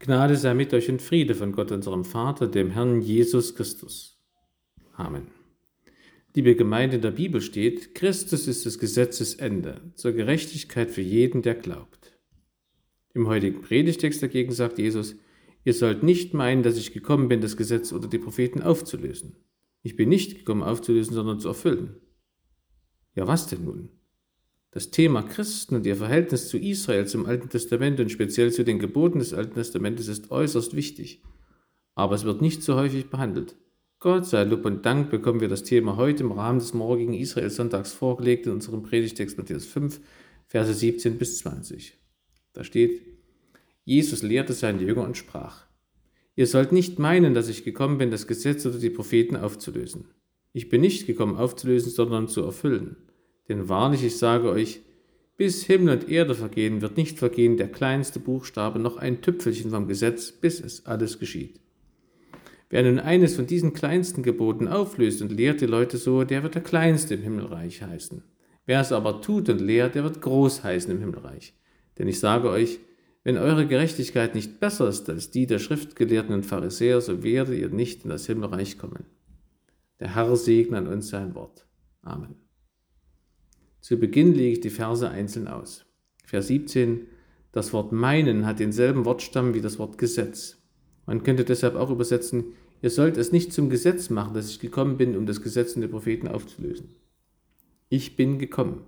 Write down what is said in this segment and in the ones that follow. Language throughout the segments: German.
Gnade sei mit euch und Friede von Gott, unserem Vater, dem Herrn Jesus Christus. Amen. Liebe Gemeinde in der Bibel steht, Christus ist des Gesetzes Ende, zur Gerechtigkeit für jeden, der glaubt. Im heutigen Predigtext dagegen sagt Jesus, ihr sollt nicht meinen, dass ich gekommen bin, das Gesetz oder die Propheten aufzulösen. Ich bin nicht gekommen aufzulösen, sondern zu erfüllen. Ja, was denn nun? Das Thema Christen und ihr Verhältnis zu Israel, zum Alten Testament und speziell zu den Geboten des Alten Testamentes ist äußerst wichtig. Aber es wird nicht so häufig behandelt. Gott sei Lob und Dank bekommen wir das Thema heute im Rahmen des morgigen Israel-Sonntags vorgelegt in unserem Predigtext Matthäus 5, Verse 17 bis 20. Da steht, Jesus lehrte seine Jünger und sprach, Ihr sollt nicht meinen, dass ich gekommen bin, das Gesetz oder die Propheten aufzulösen. Ich bin nicht gekommen aufzulösen, sondern zu erfüllen. Denn wahrlich, ich sage euch, bis Himmel und Erde vergehen, wird nicht vergehen der kleinste Buchstabe noch ein Tüpfelchen vom Gesetz, bis es alles geschieht. Wer nun eines von diesen kleinsten Geboten auflöst und lehrt die Leute so, der wird der Kleinste im Himmelreich heißen. Wer es aber tut und lehrt, der wird groß heißen im Himmelreich. Denn ich sage euch, wenn eure Gerechtigkeit nicht besser ist als die der Schriftgelehrten und Pharisäer, so werdet ihr nicht in das Himmelreich kommen. Der Herr segne an uns sein Wort. Amen. Zu Beginn lege ich die Verse einzeln aus. Vers 17, das Wort meinen hat denselben Wortstamm wie das Wort Gesetz. Man könnte deshalb auch übersetzen, ihr sollt es nicht zum Gesetz machen, dass ich gekommen bin, um das Gesetz und die Propheten aufzulösen. Ich bin gekommen.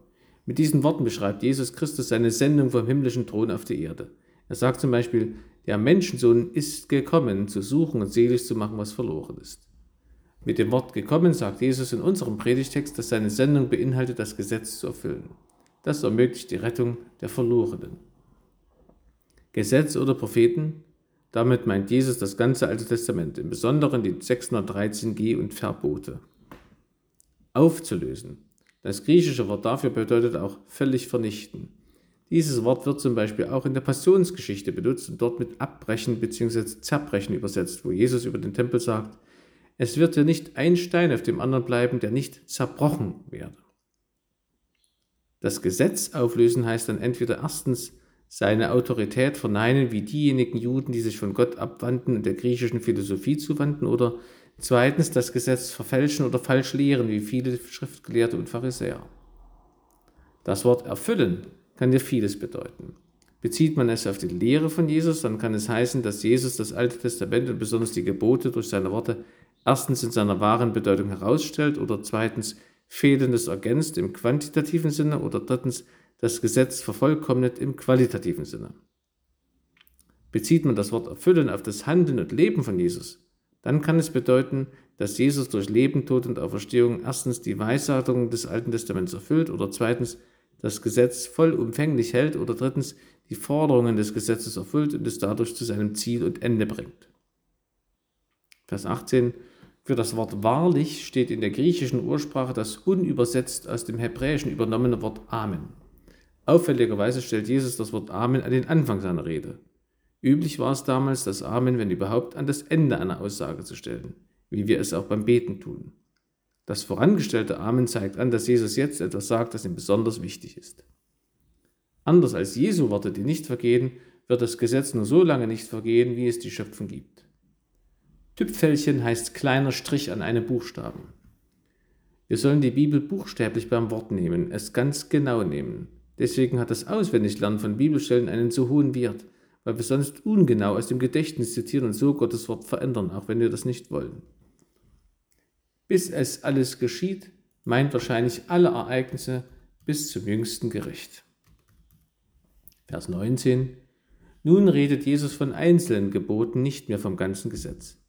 Mit diesen Worten beschreibt Jesus Christus seine Sendung vom himmlischen Thron auf die Erde. Er sagt zum Beispiel, der Menschensohn ist gekommen, zu suchen und selig zu machen, was verloren ist. Mit dem Wort gekommen sagt Jesus in unserem Predigtext, dass seine Sendung beinhaltet, das Gesetz zu erfüllen. Das ermöglicht die Rettung der Verlorenen. Gesetz oder Propheten, damit meint Jesus das ganze Alte Testament, im Besonderen die 613 G und Verbote. Aufzulösen. Das griechische Wort dafür bedeutet auch völlig vernichten. Dieses Wort wird zum Beispiel auch in der Passionsgeschichte benutzt und dort mit abbrechen bzw. zerbrechen übersetzt, wo Jesus über den Tempel sagt, es wird ja nicht ein Stein auf dem anderen bleiben, der nicht zerbrochen werde. Das Gesetz auflösen heißt dann entweder erstens seine Autorität verneinen, wie diejenigen Juden, die sich von Gott abwandten und der griechischen Philosophie zuwandten, oder zweitens das Gesetz verfälschen oder falsch lehren, wie viele Schriftgelehrte und Pharisäer. Das Wort erfüllen kann dir vieles bedeuten. Bezieht man es auf die Lehre von Jesus, dann kann es heißen, dass Jesus das Alte Testament und besonders die Gebote durch seine Worte erstens in seiner wahren Bedeutung herausstellt oder zweitens Fehlendes ergänzt im quantitativen Sinne oder drittens das Gesetz vervollkommnet im qualitativen Sinne. Bezieht man das Wort erfüllen auf das Handeln und Leben von Jesus, dann kann es bedeuten, dass Jesus durch Leben, Tod und Auferstehung erstens die Weissagungen des Alten Testaments erfüllt oder zweitens das Gesetz vollumfänglich hält oder drittens die Forderungen des Gesetzes erfüllt und es dadurch zu seinem Ziel und Ende bringt. Vers 18 für das Wort wahrlich steht in der griechischen Ursprache das unübersetzt aus dem Hebräischen übernommene Wort Amen. Auffälligerweise stellt Jesus das Wort Amen an den Anfang seiner Rede. Üblich war es damals, das Amen, wenn überhaupt, an das Ende einer Aussage zu stellen, wie wir es auch beim Beten tun. Das vorangestellte Amen zeigt an, dass Jesus jetzt etwas sagt, das ihm besonders wichtig ist. Anders als Jesu Worte, die nicht vergehen, wird das Gesetz nur so lange nicht vergehen, wie es die Schöpfung gibt. Tüpfelchen heißt kleiner Strich an einem Buchstaben. Wir sollen die Bibel buchstäblich beim Wort nehmen, es ganz genau nehmen. Deswegen hat das Auswendiglernen von Bibelstellen einen so hohen Wert, weil wir sonst ungenau aus dem Gedächtnis zitieren und so Gottes Wort verändern, auch wenn wir das nicht wollen. Bis es alles geschieht, meint wahrscheinlich alle Ereignisse bis zum jüngsten Gericht. Vers 19. Nun redet Jesus von einzelnen Geboten, nicht mehr vom ganzen Gesetz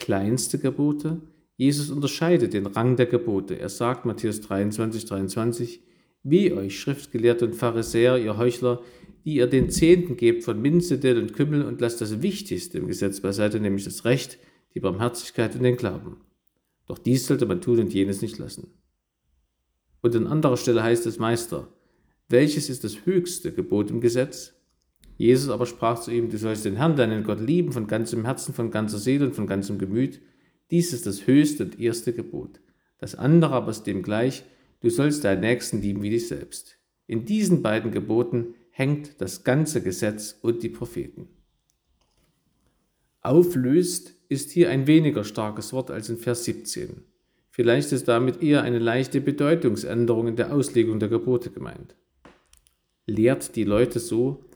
kleinste Gebote. Jesus unterscheidet den Rang der Gebote. Er sagt, Matthäus 23, 23, wie euch Schriftgelehrte und Pharisäer, ihr Heuchler, die ihr den Zehnten gebt von Minze, Dill und Kümmel und lasst das Wichtigste im Gesetz beiseite, nämlich das Recht, die Barmherzigkeit und den Glauben. Doch dies sollte man tun und jenes nicht lassen. Und an anderer Stelle heißt es Meister, welches ist das höchste Gebot im Gesetz? Jesus aber sprach zu ihm, du sollst den Herrn, deinen Gott lieben von ganzem Herzen, von ganzer Seele und von ganzem Gemüt. Dies ist das höchste und erste Gebot. Das andere aber ist dem gleich, du sollst deinen Nächsten lieben wie dich selbst. In diesen beiden Geboten hängt das ganze Gesetz und die Propheten. Auflöst ist hier ein weniger starkes Wort als in Vers 17. Vielleicht ist damit eher eine leichte Bedeutungsänderung in der Auslegung der Gebote gemeint. Lehrt die Leute so,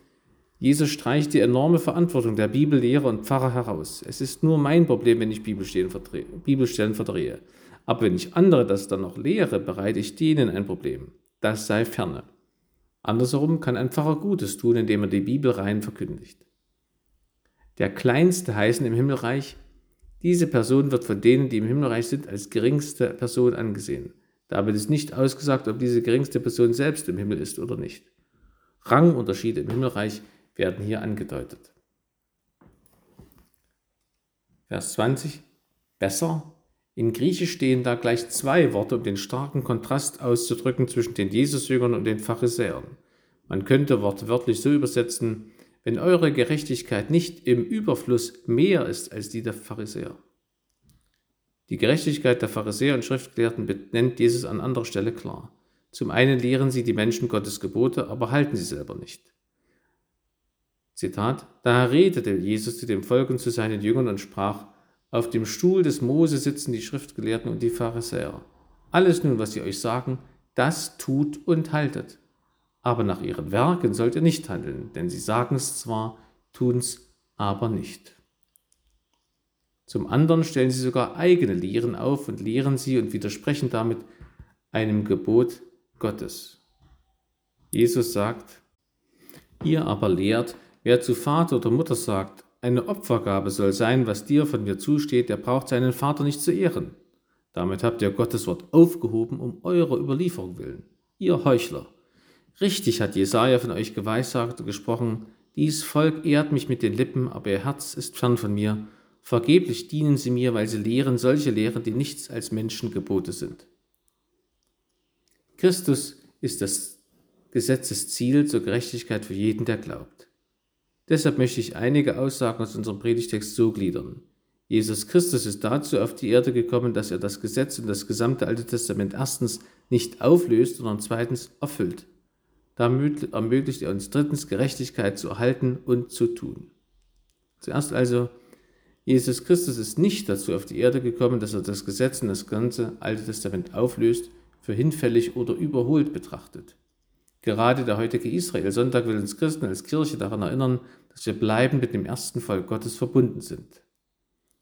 Jesus streicht die enorme Verantwortung der Bibellehrer und Pfarrer heraus. Es ist nur mein Problem, wenn ich Bibelstellen verdrehe. Aber wenn ich andere das dann noch lehre, bereite ich denen ein Problem. Das sei ferne. Andersherum kann ein Pfarrer Gutes tun, indem er die Bibel rein verkündigt. Der Kleinste heißen im Himmelreich, diese Person wird von denen, die im Himmelreich sind, als geringste Person angesehen. Damit ist nicht ausgesagt, ob diese geringste Person selbst im Himmel ist oder nicht. Rangunterschiede im Himmelreich werden hier angedeutet. Vers 20. Besser. In Griechisch stehen da gleich zwei Worte, um den starken Kontrast auszudrücken zwischen den Jesusjüngern und den Pharisäern. Man könnte wortwörtlich so übersetzen, wenn eure Gerechtigkeit nicht im Überfluss mehr ist als die der Pharisäer. Die Gerechtigkeit der Pharisäer und Schriftgelehrten benennt Jesus an anderer Stelle klar. Zum einen lehren sie die Menschen Gottes Gebote, aber halten sie selber nicht. Zitat, da redete Jesus zu dem Volk und zu seinen Jüngern und sprach, auf dem Stuhl des Mose sitzen die Schriftgelehrten und die Pharisäer. Alles nun, was sie euch sagen, das tut und haltet. Aber nach ihren Werken sollt ihr nicht handeln, denn sie sagen es zwar, tun es aber nicht. Zum anderen stellen sie sogar eigene Lehren auf und lehren sie und widersprechen damit einem Gebot Gottes. Jesus sagt, ihr aber lehrt, Wer zu Vater oder Mutter sagt, eine Opfergabe soll sein, was dir von mir zusteht, der braucht seinen Vater nicht zu ehren. Damit habt ihr Gottes Wort aufgehoben um eurer Überlieferung willen. Ihr Heuchler. Richtig hat Jesaja von euch geweissagt und gesprochen, dies Volk ehrt mich mit den Lippen, aber ihr Herz ist fern von mir. Vergeblich dienen sie mir, weil sie lehren solche Lehren, die nichts als Menschengebote sind. Christus ist das Gesetzesziel zur Gerechtigkeit für jeden, der glaubt. Deshalb möchte ich einige Aussagen aus unserem Predigtext so gliedern. Jesus Christus ist dazu auf die Erde gekommen, dass er das Gesetz und das gesamte Alte Testament erstens nicht auflöst, sondern zweitens erfüllt. Damit ermöglicht er uns drittens Gerechtigkeit zu erhalten und zu tun. Zuerst also, Jesus Christus ist nicht dazu auf die Erde gekommen, dass er das Gesetz und das ganze Alte Testament auflöst, für hinfällig oder überholt betrachtet. Gerade der heutige Israel-Sonntag will uns Christen als Kirche daran erinnern, dass wir bleibend mit dem ersten Volk Gottes verbunden sind.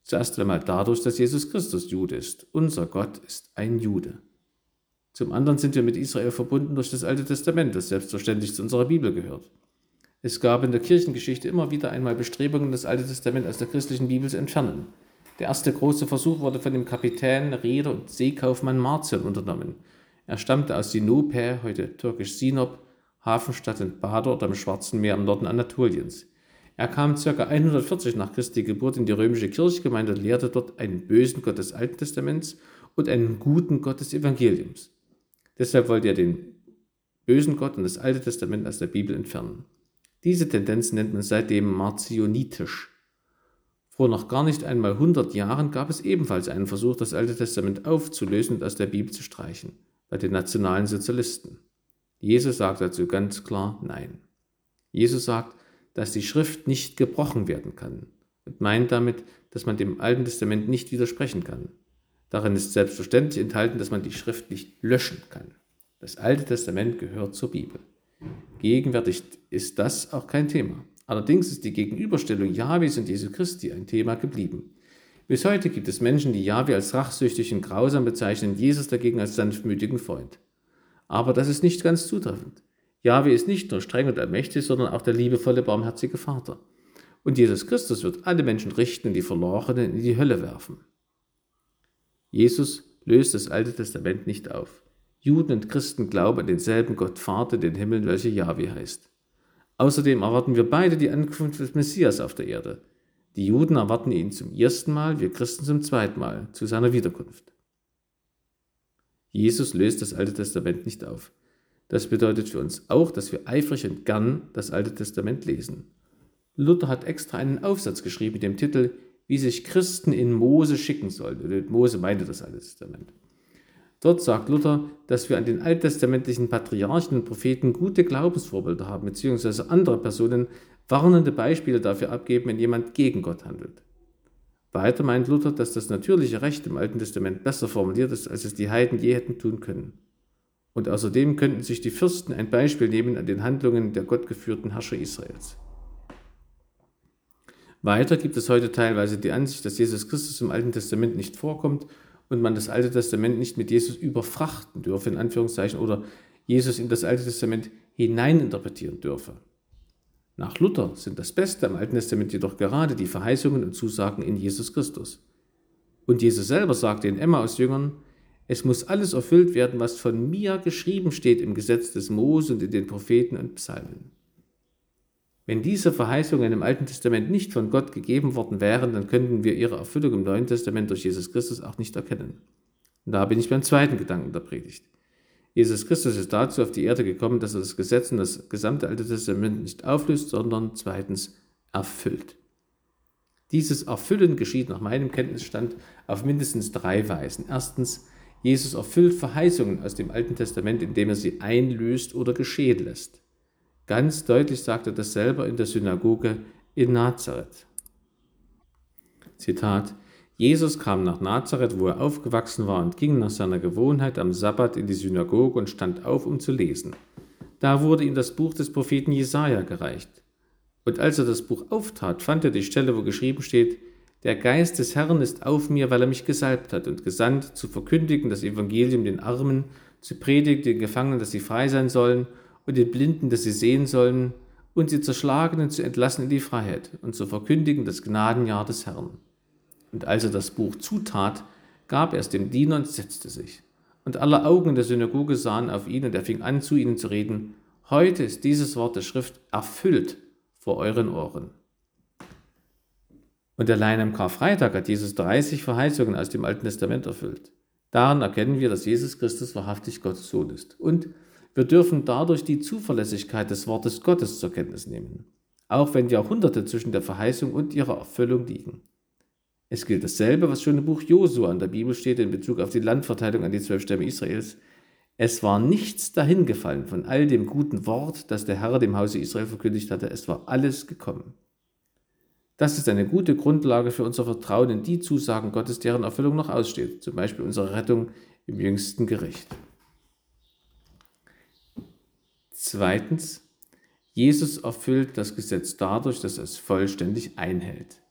Zuerst einmal dadurch, dass Jesus Christus Jude ist. Unser Gott ist ein Jude. Zum anderen sind wir mit Israel verbunden durch das Alte Testament, das selbstverständlich zu unserer Bibel gehört. Es gab in der Kirchengeschichte immer wieder einmal Bestrebungen, das Alte Testament aus der christlichen Bibel zu entfernen. Der erste große Versuch wurde von dem Kapitän, Reeder und Seekaufmann Marcion unternommen. Er stammte aus Sinope, heute türkisch Sinop, Hafenstadt in Bador am Schwarzen Meer im Norden Anatoliens. Er kam ca. 140 nach Christi Geburt in die römische Kirchgemeinde und lehrte dort einen bösen Gott des Alten Testaments und einen guten Gott des Evangeliums. Deshalb wollte er den bösen Gott und das Alte Testament aus der Bibel entfernen. Diese Tendenz nennt man seitdem marcionitisch. Vor noch gar nicht einmal 100 Jahren gab es ebenfalls einen Versuch, das Alte Testament aufzulösen und aus der Bibel zu streichen bei den nationalen Sozialisten. Jesus sagt dazu ganz klar Nein. Jesus sagt, dass die Schrift nicht gebrochen werden kann und meint damit, dass man dem Alten Testament nicht widersprechen kann. Darin ist selbstverständlich enthalten, dass man die Schrift nicht löschen kann. Das Alte Testament gehört zur Bibel. Gegenwärtig ist das auch kein Thema. Allerdings ist die Gegenüberstellung Jahwes und Jesu Christi ein Thema geblieben. Bis heute gibt es Menschen, die Jahwe als rachsüchtig und grausam bezeichnen, Jesus dagegen als sanftmütigen Freund. Aber das ist nicht ganz zutreffend. Jahwe ist nicht nur streng und allmächtig, sondern auch der liebevolle, barmherzige Vater. Und Jesus Christus wird alle Menschen richten und die Verlorenen in die Hölle werfen. Jesus löst das Alte Testament nicht auf. Juden und Christen glauben an denselben Gott Vater, den Himmel, welcher Jahwe heißt. Außerdem erwarten wir beide die Ankunft des Messias auf der Erde. Die Juden erwarten ihn zum ersten Mal, wir Christen zum zweiten Mal, zu seiner Wiederkunft. Jesus löst das Alte Testament nicht auf. Das bedeutet für uns auch, dass wir eifrig und gern das Alte Testament lesen. Luther hat extra einen Aufsatz geschrieben mit dem Titel Wie sich Christen in Mose schicken sollen. Mose meinte das Alte Testament. Dort sagt Luther, dass wir an den alttestamentlichen Patriarchen und Propheten gute Glaubensvorbilder haben, beziehungsweise andere Personen warnende Beispiele dafür abgeben, wenn jemand gegen Gott handelt. Weiter meint Luther, dass das natürliche Recht im Alten Testament besser formuliert ist, als es die Heiden je hätten tun können. Und außerdem könnten sich die Fürsten ein Beispiel nehmen an den Handlungen der gottgeführten Herrscher Israels. Weiter gibt es heute teilweise die Ansicht, dass Jesus Christus im Alten Testament nicht vorkommt und man das Alte Testament nicht mit Jesus überfrachten dürfe, in Anführungszeichen, oder Jesus in das Alte Testament hineininterpretieren dürfe. Nach Luther sind das Beste am Alten Testament jedoch gerade die Verheißungen und Zusagen in Jesus Christus. Und Jesus selber sagte in Emma aus Jüngern, es muss alles erfüllt werden, was von mir geschrieben steht im Gesetz des Mose und in den Propheten und Psalmen. Wenn diese Verheißungen im Alten Testament nicht von Gott gegeben worden wären, dann könnten wir ihre Erfüllung im Neuen Testament durch Jesus Christus auch nicht erkennen. Und da bin ich beim zweiten Gedanken der Predigt. Jesus Christus ist dazu auf die Erde gekommen, dass er das Gesetz und das gesamte Alte Testament nicht auflöst, sondern zweitens erfüllt. Dieses Erfüllen geschieht nach meinem Kenntnisstand auf mindestens drei Weisen. Erstens, Jesus erfüllt Verheißungen aus dem Alten Testament, indem er sie einlöst oder geschehen lässt. Ganz deutlich sagt er das selber in der Synagoge in Nazareth. Zitat Jesus kam nach Nazareth, wo er aufgewachsen war, und ging nach seiner Gewohnheit am Sabbat in die Synagoge und stand auf, um zu lesen. Da wurde ihm das Buch des Propheten Jesaja gereicht. Und als er das Buch auftat, fand er die Stelle, wo geschrieben steht: Der Geist des Herrn ist auf mir, weil er mich gesalbt hat und gesandt, zu verkündigen das Evangelium den Armen, zu predigen den Gefangenen, dass sie frei sein sollen, und den Blinden, dass sie sehen sollen, und die Zerschlagenen zu entlassen in die Freiheit und zu verkündigen das Gnadenjahr des Herrn. Und als er das Buch zutat, gab er es dem Diener und setzte sich. Und alle Augen der Synagoge sahen auf ihn, und er fing an, zu ihnen zu reden, Heute ist dieses Wort der Schrift erfüllt vor euren Ohren. Und allein am Karfreitag hat Jesus 30 Verheißungen aus dem Alten Testament erfüllt. Daran erkennen wir, dass Jesus Christus wahrhaftig Gottes Sohn ist. Und wir dürfen dadurch die Zuverlässigkeit des Wortes Gottes zur Kenntnis nehmen, auch wenn Jahrhunderte zwischen der Verheißung und ihrer Erfüllung liegen. Es gilt dasselbe, was schon im Buch Josua in der Bibel steht in Bezug auf die Landverteilung an die zwölf Stämme Israels. Es war nichts dahingefallen von all dem guten Wort, das der Herr dem Hause Israel verkündigt hatte. Es war alles gekommen. Das ist eine gute Grundlage für unser Vertrauen in die Zusagen Gottes, deren Erfüllung noch aussteht, zum Beispiel unsere Rettung im jüngsten Gericht. Zweitens, Jesus erfüllt das Gesetz dadurch, dass er es vollständig einhält.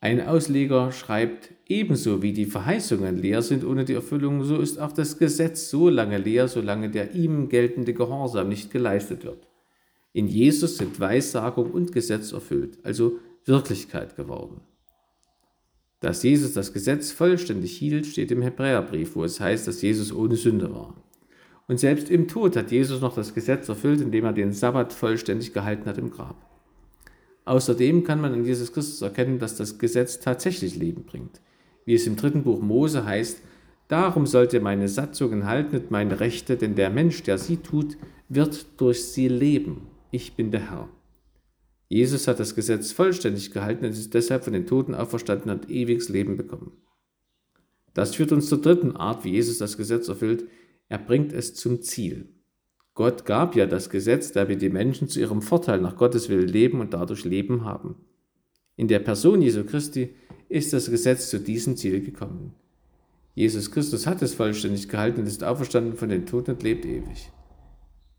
Ein Ausleger schreibt, ebenso wie die Verheißungen leer sind ohne die Erfüllung, so ist auch das Gesetz so lange leer, solange der ihm geltende Gehorsam nicht geleistet wird. In Jesus sind Weissagung und Gesetz erfüllt, also Wirklichkeit geworden. Dass Jesus das Gesetz vollständig hielt, steht im Hebräerbrief, wo es heißt, dass Jesus ohne Sünde war. Und selbst im Tod hat Jesus noch das Gesetz erfüllt, indem er den Sabbat vollständig gehalten hat im Grab. Außerdem kann man an Jesus Christus erkennen, dass das Gesetz tatsächlich Leben bringt. Wie es im dritten Buch Mose heißt, darum sollt ihr meine Satzungen halten und meine Rechte, denn der Mensch, der sie tut, wird durch sie leben. Ich bin der Herr. Jesus hat das Gesetz vollständig gehalten und ist deshalb von den Toten auferstanden und ewiges Leben bekommen. Das führt uns zur dritten Art, wie Jesus das Gesetz erfüllt. Er bringt es zum Ziel. Gott gab ja das Gesetz, damit die Menschen zu ihrem Vorteil nach Gottes Willen leben und dadurch Leben haben. In der Person Jesu Christi ist das Gesetz zu diesem Ziel gekommen. Jesus Christus hat es vollständig gehalten und ist auferstanden von den Toten und lebt ewig.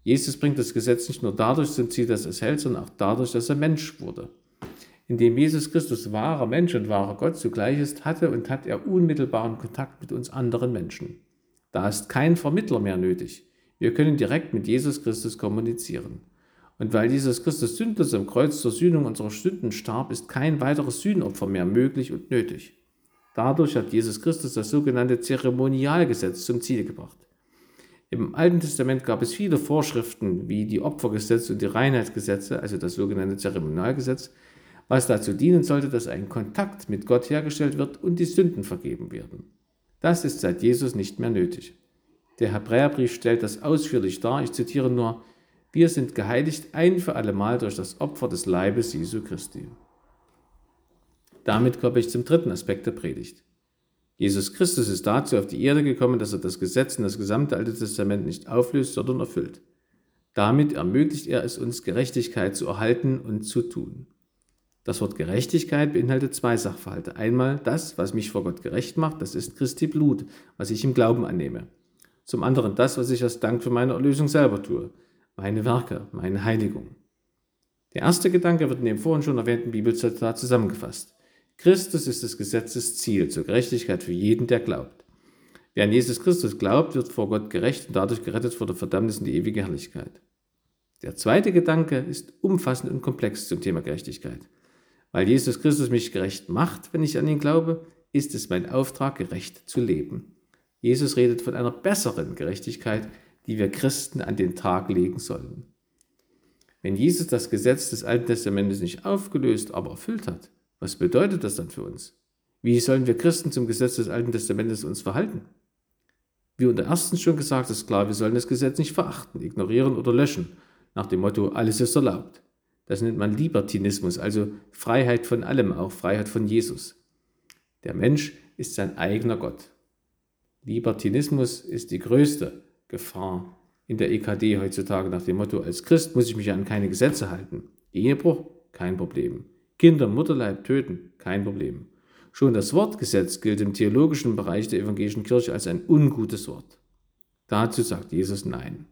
Jesus bringt das Gesetz nicht nur dadurch zum Ziel, dass er es hält, sondern auch dadurch, dass er Mensch wurde. Indem Jesus Christus wahrer Mensch und wahrer Gott zugleich ist, hatte und hat er unmittelbaren Kontakt mit uns anderen Menschen. Da ist kein Vermittler mehr nötig. Wir können direkt mit Jesus Christus kommunizieren. Und weil Jesus Christus sündlos am Kreuz zur Sühnung unserer Sünden starb, ist kein weiteres Sühnopfer mehr möglich und nötig. Dadurch hat Jesus Christus das sogenannte Zeremonialgesetz zum Ziel gebracht. Im Alten Testament gab es viele Vorschriften wie die Opfergesetze und die Reinheitsgesetze, also das sogenannte Zeremonialgesetz, was dazu dienen sollte, dass ein Kontakt mit Gott hergestellt wird und die Sünden vergeben werden. Das ist seit Jesus nicht mehr nötig. Der Hebräerbrief stellt das ausführlich dar. Ich zitiere nur, wir sind geheiligt ein für allemal durch das Opfer des Leibes Jesu Christi. Damit komme ich zum dritten Aspekt der Predigt. Jesus Christus ist dazu auf die Erde gekommen, dass er das Gesetz in das gesamte Alte Testament nicht auflöst, sondern erfüllt. Damit ermöglicht er es uns, Gerechtigkeit zu erhalten und zu tun. Das Wort Gerechtigkeit beinhaltet zwei Sachverhalte. Einmal das, was mich vor Gott gerecht macht, das ist Christi Blut, was ich im Glauben annehme. Zum anderen das, was ich als Dank für meine Erlösung selber tue, meine Werke, meine Heiligung. Der erste Gedanke wird in dem vorhin schon erwähnten Bibelzitat zusammengefasst. Christus ist des Gesetzes Ziel zur Gerechtigkeit für jeden, der glaubt. Wer an Jesus Christus glaubt, wird vor Gott gerecht und dadurch gerettet vor der Verdammnis in die ewige Herrlichkeit. Der zweite Gedanke ist umfassend und komplex zum Thema Gerechtigkeit. Weil Jesus Christus mich gerecht macht, wenn ich an ihn glaube, ist es mein Auftrag, gerecht zu leben. Jesus redet von einer besseren Gerechtigkeit, die wir Christen an den Tag legen sollen. Wenn Jesus das Gesetz des Alten Testamentes nicht aufgelöst, aber erfüllt hat, was bedeutet das dann für uns? Wie sollen wir Christen zum Gesetz des Alten Testamentes uns verhalten? Wie unter erstens schon gesagt ist klar, wir sollen das Gesetz nicht verachten, ignorieren oder löschen, nach dem Motto, alles ist erlaubt. Das nennt man Libertinismus, also Freiheit von allem, auch Freiheit von Jesus. Der Mensch ist sein eigener Gott. Libertinismus ist die größte Gefahr in der EKD heutzutage nach dem Motto, als Christ muss ich mich an keine Gesetze halten. Ehebruch, kein Problem. Kinder Mutterleib töten, kein Problem. Schon das Wortgesetz gilt im theologischen Bereich der evangelischen Kirche als ein ungutes Wort. Dazu sagt Jesus Nein.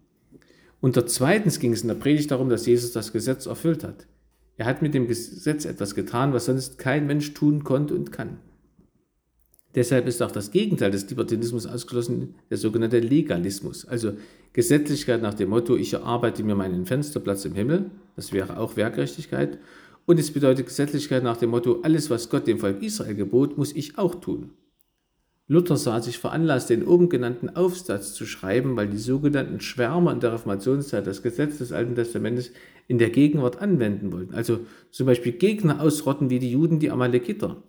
Und zweitens ging es in der Predigt darum, dass Jesus das Gesetz erfüllt hat. Er hat mit dem Gesetz etwas getan, was sonst kein Mensch tun konnte und kann. Deshalb ist auch das Gegenteil des Libertinismus ausgeschlossen, der sogenannte Legalismus, also Gesetzlichkeit nach dem Motto, ich erarbeite mir meinen Fensterplatz im Himmel, das wäre auch Werkgerechtigkeit, und es bedeutet Gesetzlichkeit nach dem Motto, alles, was Gott dem Volk Israel gebot, muss ich auch tun. Luther sah sich veranlasst, den oben genannten Aufsatz zu schreiben, weil die sogenannten Schwärmer in der Reformationszeit das Gesetz des Alten Testamentes in der Gegenwart anwenden wollten. Also zum Beispiel Gegner ausrotten wie die Juden die Amalekiter.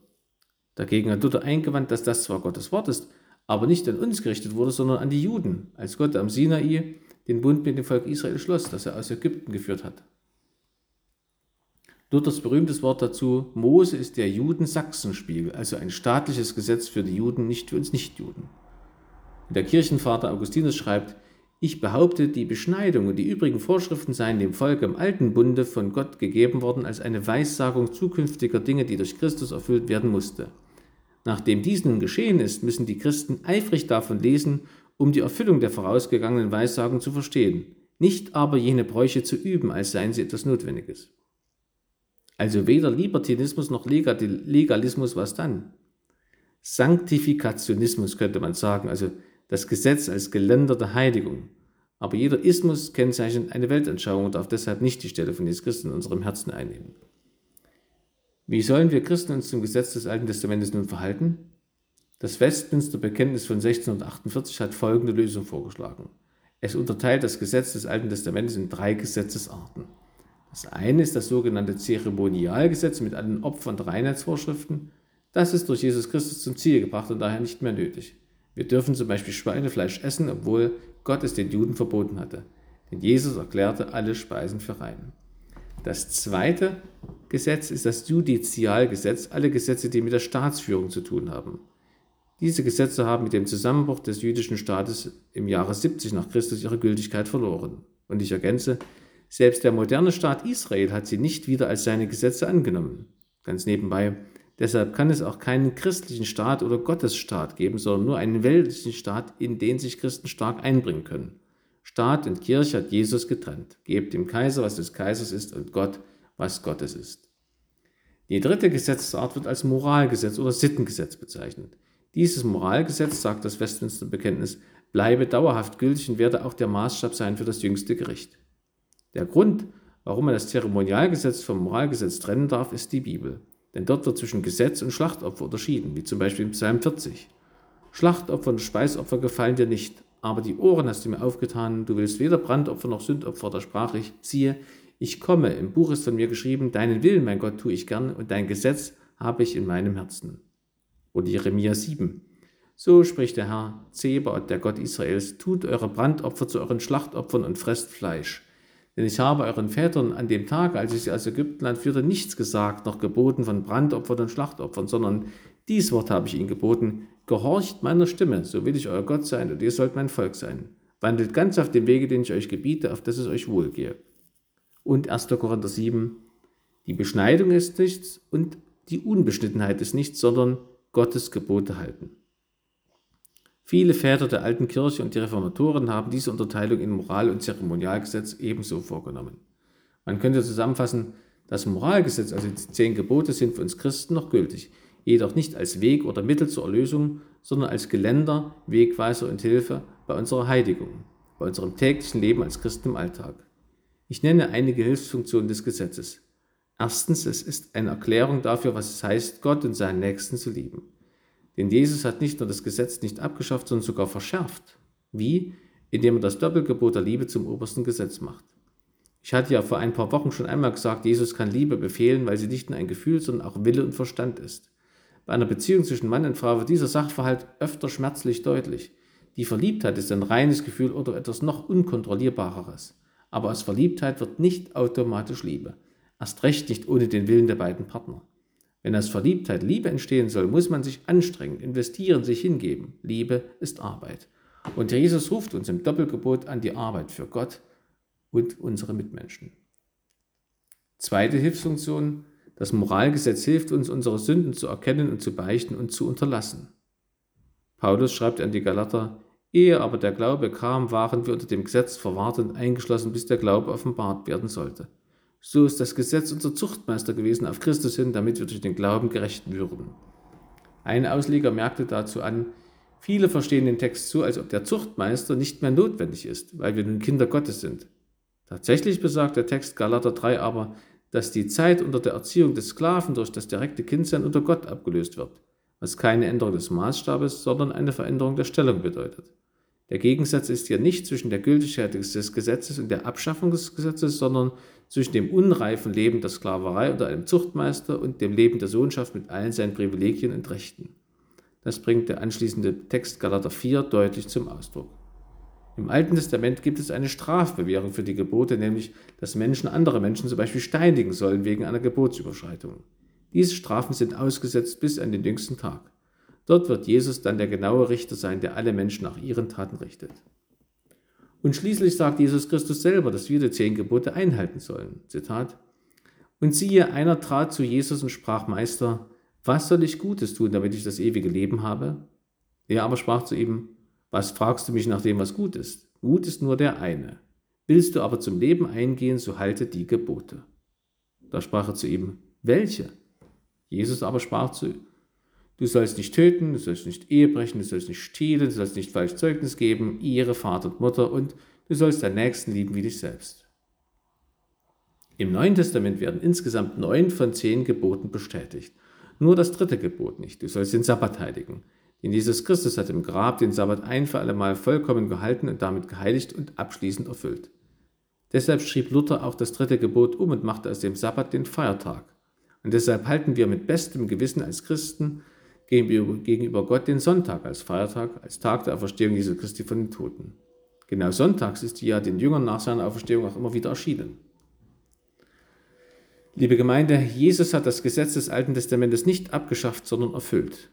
Dagegen hat Luther eingewandt, dass das zwar Gottes Wort ist, aber nicht an uns gerichtet wurde, sondern an die Juden, als Gott am Sinai den Bund mit dem Volk Israel schloss, das er aus Ägypten geführt hat. Luthers berühmtes Wort dazu, Mose ist der Juden-Sachsenspiegel, also ein staatliches Gesetz für die Juden, nicht für uns Nichtjuden. Der Kirchenvater Augustinus schreibt, ich behaupte, die Beschneidung und die übrigen Vorschriften seien dem Volk im alten Bunde von Gott gegeben worden als eine Weissagung zukünftiger Dinge, die durch Christus erfüllt werden musste. Nachdem dies nun geschehen ist, müssen die Christen eifrig davon lesen, um die Erfüllung der vorausgegangenen Weissagung zu verstehen, nicht aber jene Bräuche zu üben, als seien sie etwas Notwendiges. Also weder Libertinismus noch Legalismus, was dann? Sanktifikationismus könnte man sagen, also das Gesetz als Geländer der Heiligung. Aber jeder Ismus kennzeichnet eine Weltanschauung und darf deshalb nicht die Stelle von Jesus Christus in unserem Herzen einnehmen. Wie sollen wir Christen uns zum Gesetz des Alten Testamentes nun verhalten? Das Westminster Bekenntnis von 1648 hat folgende Lösung vorgeschlagen. Es unterteilt das Gesetz des Alten Testamentes in drei Gesetzesarten. Das eine ist das sogenannte Zeremonialgesetz mit allen Opfern und Reinheitsvorschriften. Das ist durch Jesus Christus zum Ziel gebracht und daher nicht mehr nötig. Wir dürfen zum Beispiel Schweinefleisch essen, obwohl Gott es den Juden verboten hatte. Denn Jesus erklärte alle Speisen für rein. Das zweite Gesetz ist das Judizialgesetz, alle Gesetze, die mit der Staatsführung zu tun haben. Diese Gesetze haben mit dem Zusammenbruch des jüdischen Staates im Jahre 70 nach Christus ihre Gültigkeit verloren. Und ich ergänze, selbst der moderne Staat Israel hat sie nicht wieder als seine Gesetze angenommen. Ganz nebenbei, deshalb kann es auch keinen christlichen Staat oder Gottesstaat geben, sondern nur einen weltlichen Staat, in den sich Christen stark einbringen können. Staat und Kirche hat Jesus getrennt. Gebt dem Kaiser, was des Kaisers ist, und Gott, was Gottes ist. Die dritte Gesetzesart wird als Moralgesetz oder Sittengesetz bezeichnet. Dieses Moralgesetz, sagt das Westminster Bekenntnis, bleibe dauerhaft gültig und werde auch der Maßstab sein für das jüngste Gericht. Der Grund, warum man das Zeremonialgesetz vom Moralgesetz trennen darf, ist die Bibel. Denn dort wird zwischen Gesetz und Schlachtopfer unterschieden, wie zum Beispiel im Psalm 40. Schlachtopfer und Speisopfer gefallen dir nicht, aber die Ohren hast du mir aufgetan, du willst weder Brandopfer noch Sündopfer, da sprach ich, siehe, ich komme, im Buch ist von mir geschrieben, deinen Willen, mein Gott, tue ich gern, und dein Gesetz habe ich in meinem Herzen. Oder Jeremia 7. So spricht der Herr, Zebaoth, der Gott Israels, tut eure Brandopfer zu euren Schlachtopfern und fresst Fleisch. Denn ich habe euren Vätern an dem Tag, als ich sie aus Ägyptenland führte, nichts gesagt, noch geboten von Brandopfern und Schlachtopfern, sondern dies Wort habe ich ihnen geboten, gehorcht meiner Stimme, so will ich euer Gott sein und ihr sollt mein Volk sein. Wandelt ganz auf dem Wege, den ich euch gebiete, auf dass es euch wohlgehe. Und 1. Korinther 7, Die Beschneidung ist nichts und die Unbeschnittenheit ist nichts, sondern Gottes Gebote halten. Viele Väter der alten Kirche und die Reformatoren haben diese Unterteilung in Moral- und Zeremonialgesetz ebenso vorgenommen. Man könnte zusammenfassen, das Moralgesetz, also die zehn Gebote, sind für uns Christen noch gültig, jedoch nicht als Weg oder Mittel zur Erlösung, sondern als Geländer, Wegweiser und Hilfe bei unserer Heiligung, bei unserem täglichen Leben als Christen im Alltag. Ich nenne einige Hilfsfunktionen des Gesetzes. Erstens, es ist eine Erklärung dafür, was es heißt, Gott und seinen Nächsten zu lieben. Denn Jesus hat nicht nur das Gesetz nicht abgeschafft, sondern sogar verschärft. Wie? Indem er das Doppelgebot der Liebe zum obersten Gesetz macht. Ich hatte ja vor ein paar Wochen schon einmal gesagt, Jesus kann Liebe befehlen, weil sie nicht nur ein Gefühl, sondern auch Wille und Verstand ist. Bei einer Beziehung zwischen Mann und Frau wird dieser Sachverhalt öfter schmerzlich deutlich. Die Verliebtheit ist ein reines Gefühl oder etwas noch unkontrollierbareres. Aber aus Verliebtheit wird nicht automatisch Liebe. Erst recht nicht ohne den Willen der beiden Partner. Wenn aus Verliebtheit Liebe entstehen soll, muss man sich anstrengen, investieren, sich hingeben. Liebe ist Arbeit. Und Jesus ruft uns im Doppelgebot an die Arbeit für Gott und unsere Mitmenschen. Zweite Hilfsfunktion, das Moralgesetz hilft uns, unsere Sünden zu erkennen und zu beichten und zu unterlassen. Paulus schreibt an die Galater, ehe aber der Glaube kam, waren wir unter dem Gesetz verwahrt und eingeschlossen, bis der Glaube offenbart werden sollte. So ist das Gesetz unser Zuchtmeister gewesen auf Christus hin, damit wir durch den Glauben gerecht würden. Ein Ausleger merkte dazu an, viele verstehen den Text so, als ob der Zuchtmeister nicht mehr notwendig ist, weil wir nun Kinder Gottes sind. Tatsächlich besagt der Text Galater 3 aber, dass die Zeit unter der Erziehung des Sklaven durch das direkte Kindsein unter Gott abgelöst wird, was keine Änderung des Maßstabes, sondern eine Veränderung der Stellung bedeutet. Der Gegensatz ist hier nicht zwischen der Gültigkeit des Gesetzes und der Abschaffung des Gesetzes, sondern zwischen dem unreifen Leben der Sklaverei unter einem Zuchtmeister und dem Leben der Sohnschaft mit allen seinen Privilegien und Rechten. Das bringt der anschließende Text Galater 4 deutlich zum Ausdruck. Im Alten Testament gibt es eine Strafbewährung für die Gebote, nämlich dass Menschen andere Menschen zum Beispiel steinigen sollen wegen einer Gebotsüberschreitung. Diese Strafen sind ausgesetzt bis an den jüngsten Tag. Dort wird Jesus dann der genaue Richter sein, der alle Menschen nach ihren Taten richtet. Und schließlich sagt Jesus Christus selber, dass wir die zehn Gebote einhalten sollen. Zitat. Und siehe, einer trat zu Jesus und sprach, Meister, was soll ich Gutes tun, damit ich das ewige Leben habe? Er aber sprach zu ihm, was fragst du mich nach dem, was gut ist? Gut ist nur der eine. Willst du aber zum Leben eingehen, so halte die Gebote. Da sprach er zu ihm, welche? Jesus aber sprach zu ihm, Du sollst nicht töten, du sollst nicht Ehe brechen, du sollst nicht stehlen, du sollst nicht falsch Zeugnis geben, ihre Vater und Mutter und du sollst deinen Nächsten lieben wie dich selbst. Im Neuen Testament werden insgesamt neun von zehn Geboten bestätigt. Nur das dritte Gebot nicht, du sollst den Sabbat heiligen. Denn Jesus Christus hat im Grab den Sabbat ein für alle Mal vollkommen gehalten und damit geheiligt und abschließend erfüllt. Deshalb schrieb Luther auch das dritte Gebot um und machte aus dem Sabbat den Feiertag. Und deshalb halten wir mit bestem Gewissen als Christen gegenüber Gott den Sonntag als Feiertag, als Tag der Auferstehung Jesu Christi von den Toten. Genau sonntags ist die ja den Jüngern nach seiner Auferstehung auch immer wieder erschienen. Liebe Gemeinde, Jesus hat das Gesetz des Alten Testamentes nicht abgeschafft, sondern erfüllt.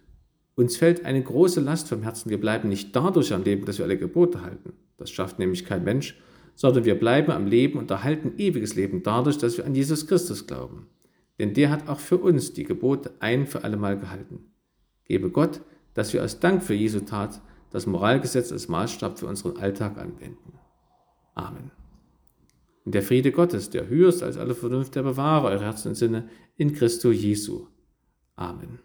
Uns fällt eine große Last vom Herzen. Wir bleiben nicht dadurch am Leben, dass wir alle Gebote halten. Das schafft nämlich kein Mensch, sondern wir bleiben am Leben und erhalten ewiges Leben dadurch, dass wir an Jesus Christus glauben. Denn der hat auch für uns die Gebote ein für allemal gehalten. Gebe Gott, dass wir aus Dank für Jesu Tat das Moralgesetz als Maßstab für unseren Alltag anwenden. Amen. Und der Friede Gottes, der höher ist als alle Vernunft, der bewahre eure Herzen und Sinne in Christo Jesu. Amen.